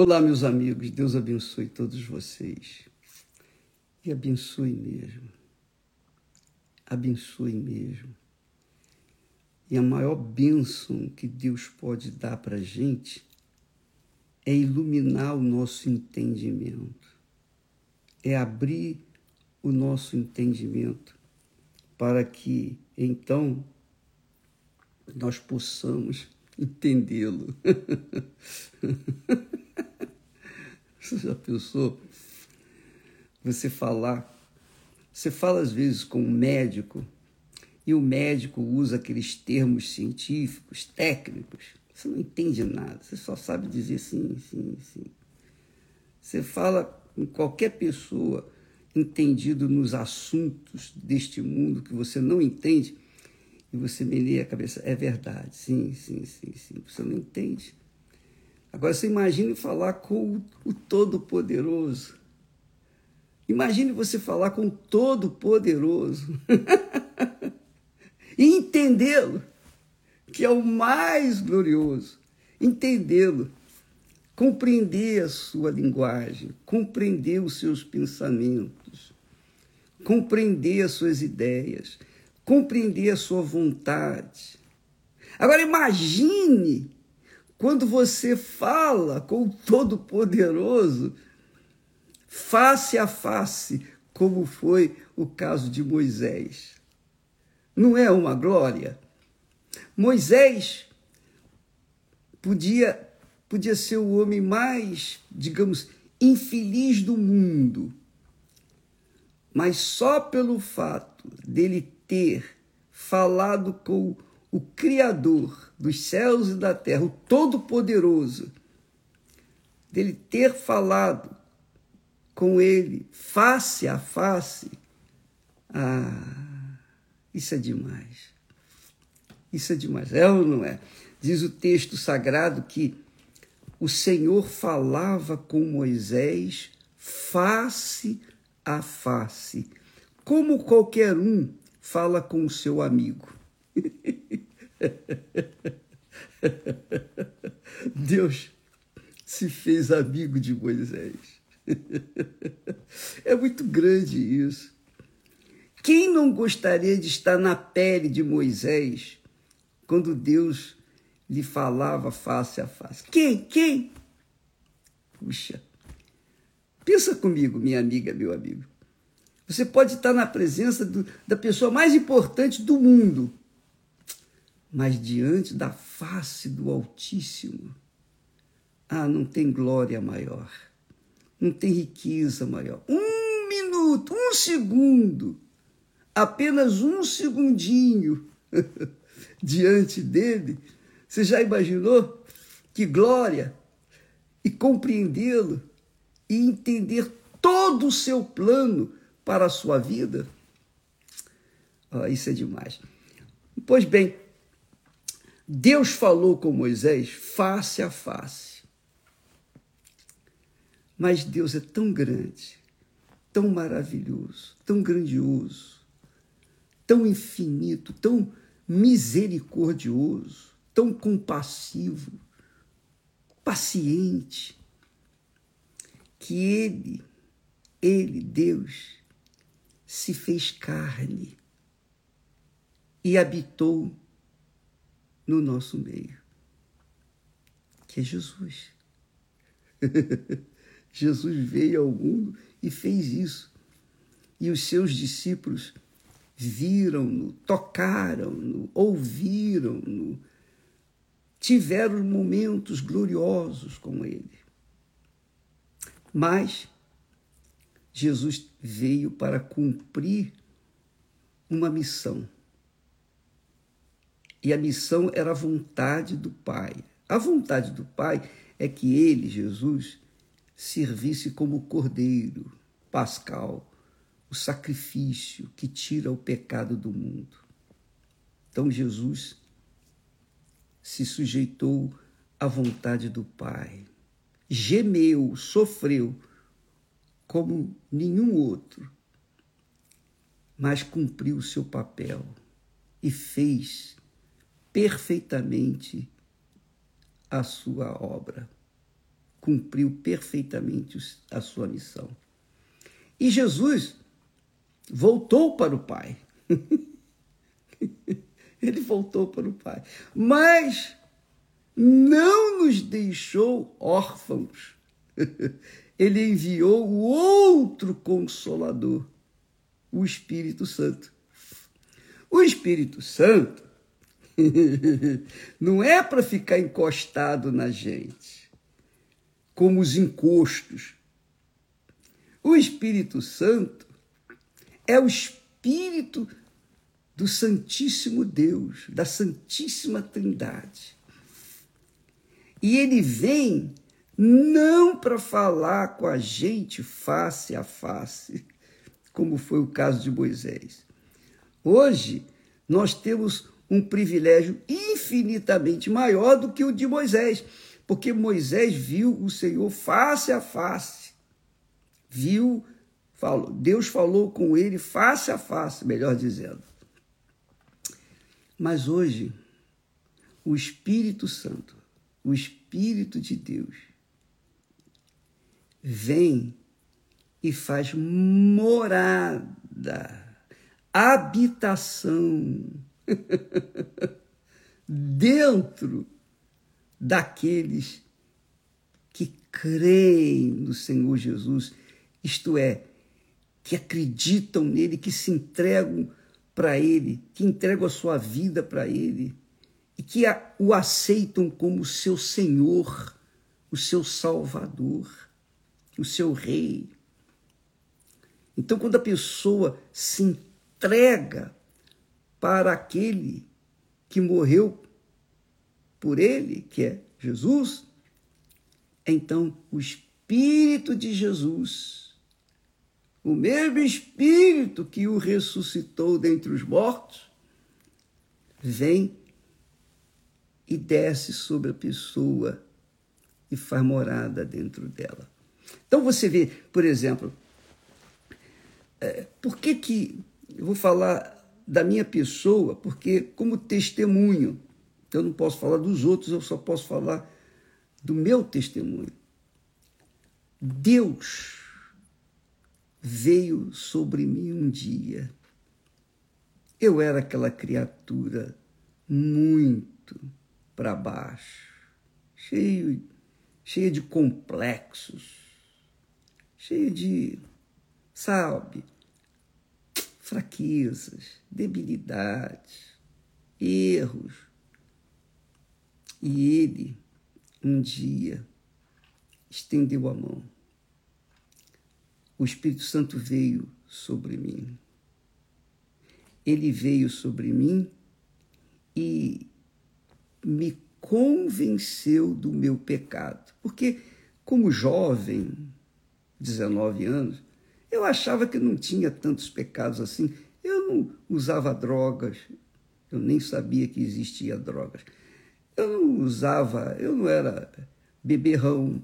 Olá, meus amigos, Deus abençoe todos vocês. E abençoe mesmo. Abençoe mesmo. E a maior bênção que Deus pode dar para a gente é iluminar o nosso entendimento, é abrir o nosso entendimento para que então nós possamos entendê-lo. Você já pensou? Você falar. Você fala às vezes com um médico e o médico usa aqueles termos científicos, técnicos. Você não entende nada, você só sabe dizer sim, sim, sim. Você fala com qualquer pessoa entendido nos assuntos deste mundo que você não entende e você meneia a cabeça. É verdade, sim, sim, sim, sim. Você não entende. Agora você imagine falar com o Todo-Poderoso. Imagine você falar com o Todo-Poderoso e entendê-lo, que é o mais glorioso. Entendê-lo, compreender a sua linguagem, compreender os seus pensamentos, compreender as suas ideias, compreender a sua vontade. Agora imagine quando você fala com o Todo-Poderoso, face a face, como foi o caso de Moisés. Não é uma glória? Moisés podia, podia ser o homem mais, digamos, infeliz do mundo, mas só pelo fato dele ter falado com o Criador dos céus e da terra, o Todo-Poderoso, dele ter falado com ele face a face, ah, isso é demais. Isso é demais. É ou não é? Diz o texto sagrado que o Senhor falava com Moisés face a face, como qualquer um fala com o seu amigo. Deus se fez amigo de Moisés. É muito grande isso. Quem não gostaria de estar na pele de Moisés quando Deus lhe falava face a face? Quem? Quem? Puxa. Pensa comigo, minha amiga, meu amigo. Você pode estar na presença do, da pessoa mais importante do mundo, mas diante da face do Altíssimo, ah, não tem glória maior, não tem riqueza maior. Um minuto, um segundo, apenas um segundinho diante dele, você já imaginou que glória e compreendê-lo e entender todo o seu plano para a sua vida? Oh, isso é demais. Pois bem, Deus falou com Moisés face a face. Mas Deus é tão grande, tão maravilhoso, tão grandioso, tão infinito, tão misericordioso, tão compassivo, paciente, que Ele, Ele, Deus, se fez carne e habitou no nosso meio, que é Jesus. Jesus veio ao mundo e fez isso. E os seus discípulos viram-no, tocaram-no, ouviram-no, tiveram momentos gloriosos com ele. Mas Jesus veio para cumprir uma missão e a missão era a vontade do Pai. A vontade do Pai é que ele, Jesus, servisse como cordeiro pascal, o sacrifício que tira o pecado do mundo. Então Jesus se sujeitou à vontade do Pai, gemeu, sofreu como nenhum outro, mas cumpriu o seu papel e fez perfeitamente a sua obra. cumpriu perfeitamente a sua missão. E Jesus voltou para o Pai. Ele voltou para o Pai. Mas não nos deixou órfãos. Ele enviou o outro consolador, o Espírito Santo. O Espírito Santo não é para ficar encostado na gente, como os encostos. O Espírito Santo é o Espírito do Santíssimo Deus, da Santíssima Trindade. E ele vem não para falar com a gente face a face, como foi o caso de Moisés. Hoje, nós temos um privilégio infinitamente maior do que o de Moisés, porque Moisés viu o Senhor face a face. Viu, falou, Deus falou com ele face a face, melhor dizendo. Mas hoje, o Espírito Santo, o Espírito de Deus, vem e faz morada, habitação dentro daqueles que creem no Senhor Jesus, isto é, que acreditam nele, que se entregam para ele, que entregam a sua vida para ele e que o aceitam como seu Senhor, o seu Salvador, o seu Rei. Então, quando a pessoa se entrega para aquele que morreu por ele, que é Jesus, então o Espírito de Jesus, o mesmo Espírito que o ressuscitou dentre os mortos, vem e desce sobre a pessoa e faz morada dentro dela. Então você vê, por exemplo, é, por que que eu vou falar da minha pessoa, porque como testemunho, eu não posso falar dos outros, eu só posso falar do meu testemunho. Deus veio sobre mim um dia. Eu era aquela criatura muito para baixo, cheio, cheia de complexos, cheia de, sabe, fraquezas, debilidades, erros. E ele, um dia, estendeu a mão. O Espírito Santo veio sobre mim. Ele veio sobre mim e me convenceu do meu pecado. Porque, como jovem, 19 anos, eu achava que não tinha tantos pecados assim. Eu não usava drogas, eu nem sabia que existia drogas. Eu não usava, eu não era beberrão,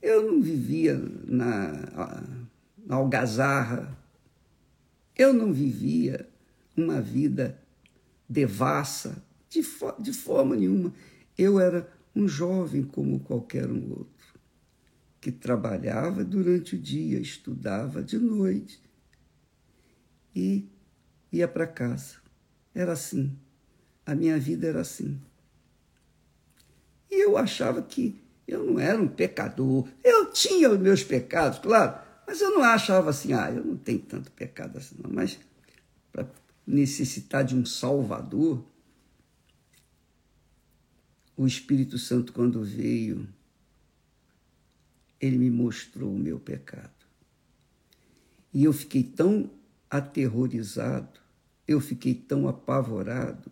eu não vivia na, na algazarra, eu não vivia uma vida devassa, de, de forma nenhuma. Eu era um jovem como qualquer um outro que trabalhava durante o dia, estudava de noite e ia para casa. Era assim. A minha vida era assim. E eu achava que eu não era um pecador. Eu tinha os meus pecados, claro, mas eu não achava assim, ah, eu não tenho tanto pecado assim, não. Mas para necessitar de um Salvador, o Espírito Santo, quando veio, ele me mostrou o meu pecado. E eu fiquei tão aterrorizado, eu fiquei tão apavorado,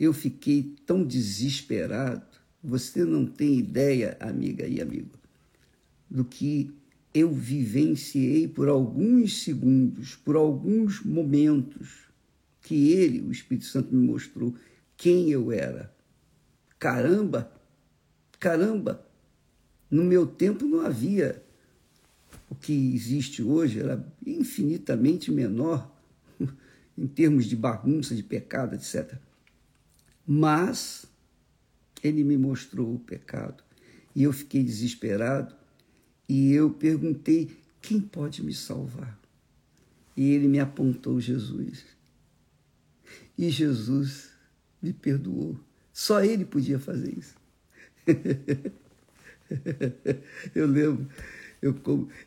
eu fiquei tão desesperado. Você não tem ideia, amiga e amigo, do que eu vivenciei por alguns segundos, por alguns momentos, que ele, o Espírito Santo, me mostrou quem eu era. Caramba, caramba, no meu tempo não havia o que existe hoje, era infinitamente menor em termos de bagunça, de pecado, etc. Mas ele me mostrou o pecado. E eu fiquei desesperado e eu perguntei: quem pode me salvar? E ele me apontou Jesus. E Jesus me perdoou. Só ele podia fazer isso. eu lembro, eu,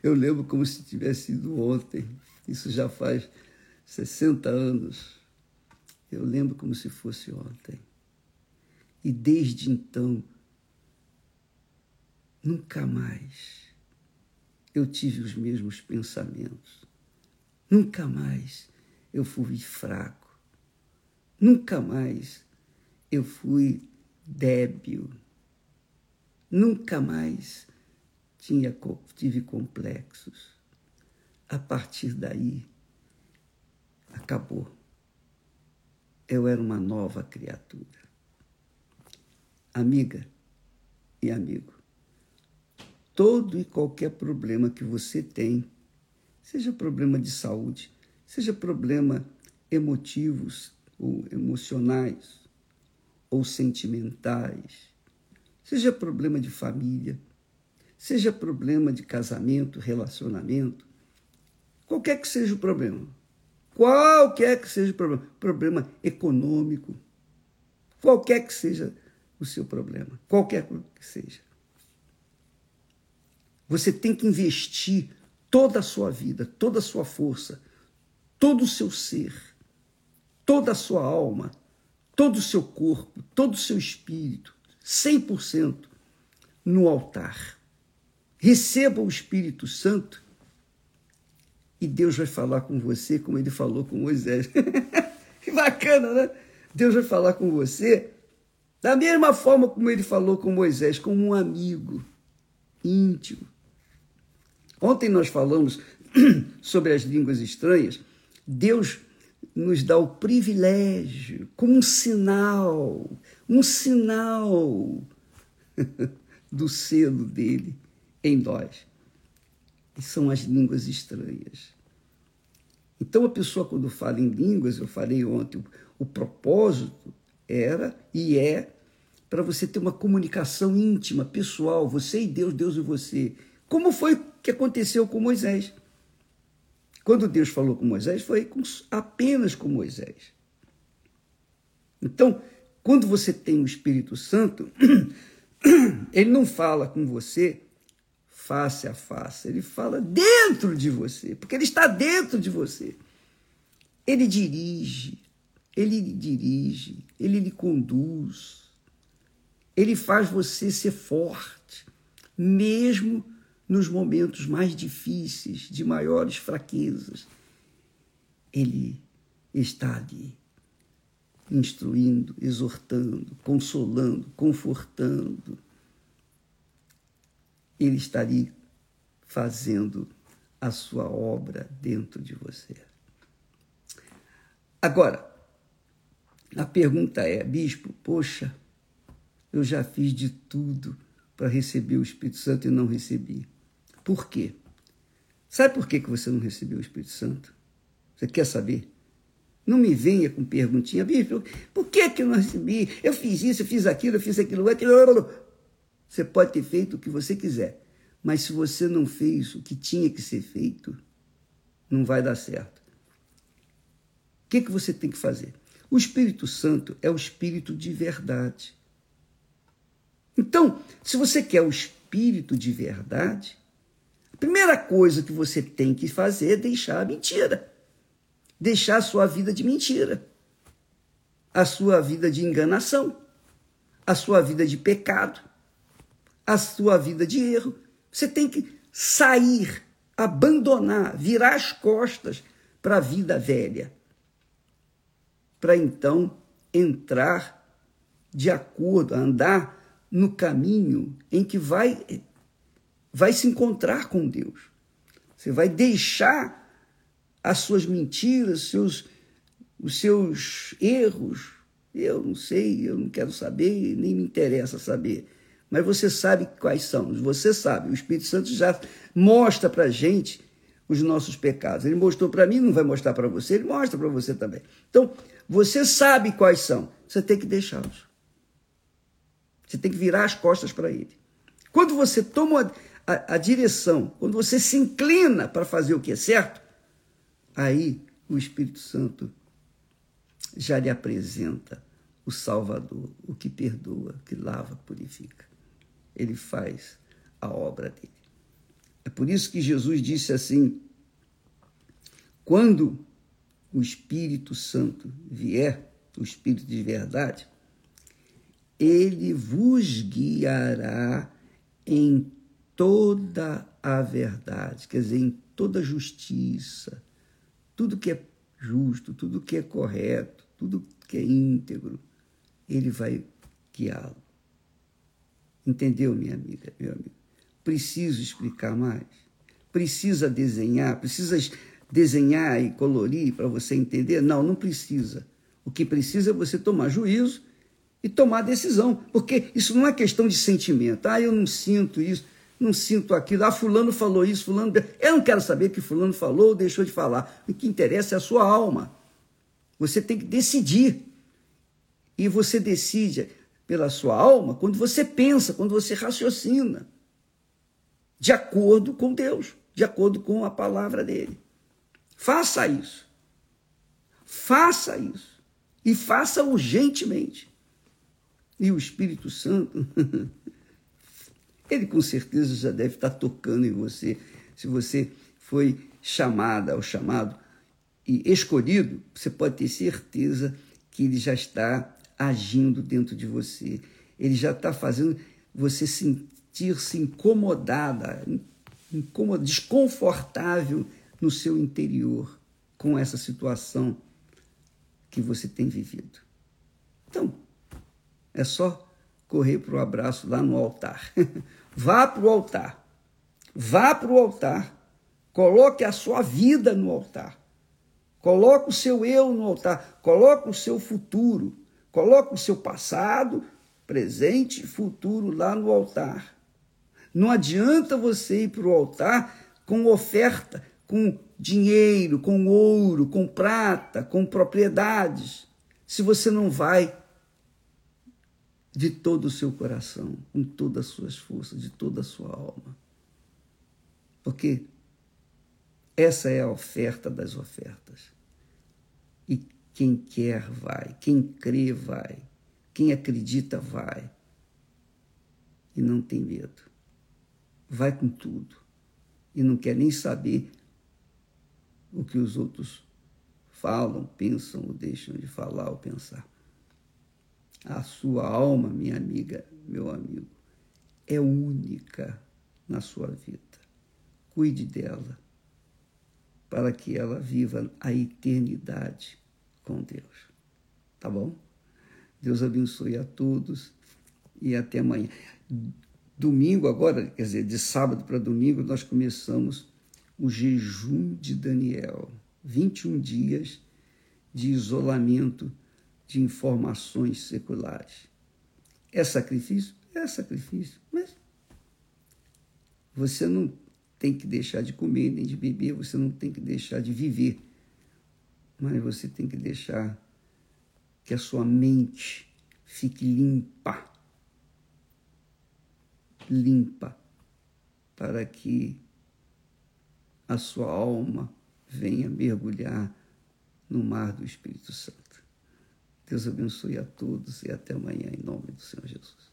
eu lembro como se tivesse sido ontem. Isso já faz 60 anos. Eu lembro como se fosse ontem. E desde então, nunca mais eu tive os mesmos pensamentos. Nunca mais eu fui fraco. Nunca mais eu fui débil. Nunca mais tinha, tive complexos. A partir daí, acabou. Eu era uma nova criatura. Amiga e amigo, todo e qualquer problema que você tem, seja problema de saúde, seja problema emotivos ou emocionais ou sentimentais, seja problema de família, seja problema de casamento, relacionamento, qualquer que seja o problema, qualquer que seja o problema, problema econômico, qualquer que seja o seu problema, qualquer que seja. Você tem que investir toda a sua vida, toda a sua força, todo o seu ser, toda a sua alma, todo o seu corpo, todo o seu espírito, 100% no altar. Receba o Espírito Santo e Deus vai falar com você como ele falou com Moisés. que bacana, né? Deus vai falar com você da mesma forma como ele falou com Moisés, como um amigo íntimo. Ontem nós falamos sobre as línguas estranhas. Deus nos dá o privilégio, como um sinal, um sinal do selo dele em nós. E são as línguas estranhas. Então, a pessoa, quando fala em línguas, eu falei ontem, o, propósito era e é para você ter uma comunicação íntima, pessoal, você e Deus, Deus e você. Como foi que aconteceu com Moisés? Quando Deus falou com Moisés, foi com, apenas com Moisés. Então, quando você tem o Espírito Santo, ele não fala com você face a face, ele fala dentro de você, porque ele está dentro de você. Ele dirige, ele dirige, ele lhe conduz, ele faz você ser forte, mesmo nos momentos mais difíceis, de maiores fraquezas. Ele está ali, instruindo, exortando, consolando, confortando. Ele está ali fazendo a sua obra dentro de você. Agora, a pergunta é, bispo, poxa, eu já fiz de tudo para receber o Espírito Santo e não recebi. Por quê? Sabe por que você não recebeu o Espírito Santo? Você quer saber? Não me venha com perguntinha, bispo, por que, que eu não recebi? Eu fiz isso, eu fiz aquilo, eu fiz aquilo, aquilo. Você pode ter feito o que você quiser, mas se você não fez o que tinha que ser feito, não vai dar certo. O que, que você tem que fazer? O Espírito Santo é o Espírito de verdade. Então, se você quer o Espírito de verdade, primeira coisa que você tem que fazer é deixar a mentira. Deixar a sua vida de mentira. A sua vida de enganação. A sua vida de pecado. A sua vida de erro. Você tem que sair, abandonar, virar as costas para a vida velha. Para então entrar de acordo, andar no caminho em que vai vai se encontrar com Deus. Você vai deixar as suas mentiras, seus, os seus erros. Eu não sei, eu não quero saber, nem me interessa saber. Mas você sabe quais são. Você sabe. O Espírito Santo já mostra para a gente os nossos pecados. Ele mostrou para mim, não vai mostrar para você, ele mostra para você também. Então, você sabe quais são. Você tem que deixá-los. Você tem que virar as costas para ele. Quando você toma a, a, direção, quando você se inclina para fazer o que é certo, aí o Espírito Santo já lhe apresenta o Salvador, o que perdoa, que lava, purifica. Ele faz a obra dele. É por isso que Jesus disse assim: quando o Espírito Santo vier, o Espírito de verdade, ele vos guiará em toda a verdade, quer dizer, em toda a justiça, tudo que é justo, tudo que é correto, tudo que é íntegro, ele vai guiá-lo. Entendeu, minha amiga, meu amigo? Preciso explicar mais? Precisa desenhar? Precisa desenhar e colorir para você entender? Não, não precisa. O que precisa é você tomar juízo e tomar decisão, porque isso não é questão de sentimento. Ah, eu não sinto isso, não sinto aquilo. Ah, fulano falou isso, fulano. Eu não quero saber que fulano falou ou deixou de falar. O que interessa é a sua alma. Você tem que decidir. E você decide pela sua alma quando você pensa, quando você raciocina, de acordo com Deus, de acordo com a palavra dele. Faça isso. Faça isso. E faça urgentemente. E o Espírito Santo, ele com certeza já deve estar tocando em você. Se você foi chamada ou chamado e escolhido, você pode ter certeza que ele já está agindo dentro de você. Ele já está fazendo você sentir-se incomodada, incomod... desconfortável no seu interior com essa situação que você tem vivido. Então, é só correr para o abraço lá no altar. Vá para o altar. Vá para o altar. Coloque a sua vida no altar. Coloque o seu eu no altar. Coloque o seu futuro. Coloque o seu passado, presente e futuro lá no altar. Não adianta você ir para o altar com oferta, com dinheiro, com ouro, com prata, com propriedades, se você não vai de todo o seu coração, com todas as suas forças, de toda a sua alma. Porque essa é a oferta das ofertas. E quem quer vai, quem crê vai, quem acredita vai. E não tem medo. Vai com tudo. E não quer nem saber o que os outros falam, pensam ou deixam de falar ou pensar. A sua alma, minha amiga, meu amigo, é única na sua vida. Cuide dela para que ela viva a eternidade com Deus. Tá bom? Deus abençoe a todos e até amanhã. Domingo, agora, quer dizer, de sábado para domingo, nós começamos o jejum de Daniel. 21 dias de isolamento de informações seculares. É sacrifício? É sacrifício, mas você não tem que deixar de comer nem de beber, você não tem que deixar de viver, mas você tem que deixar que a sua mente fique limpa limpa para que a sua alma venha mergulhar no mar do Espírito Santo. Deus abençoe a todos e até amanhã, em nome do Senhor Jesus.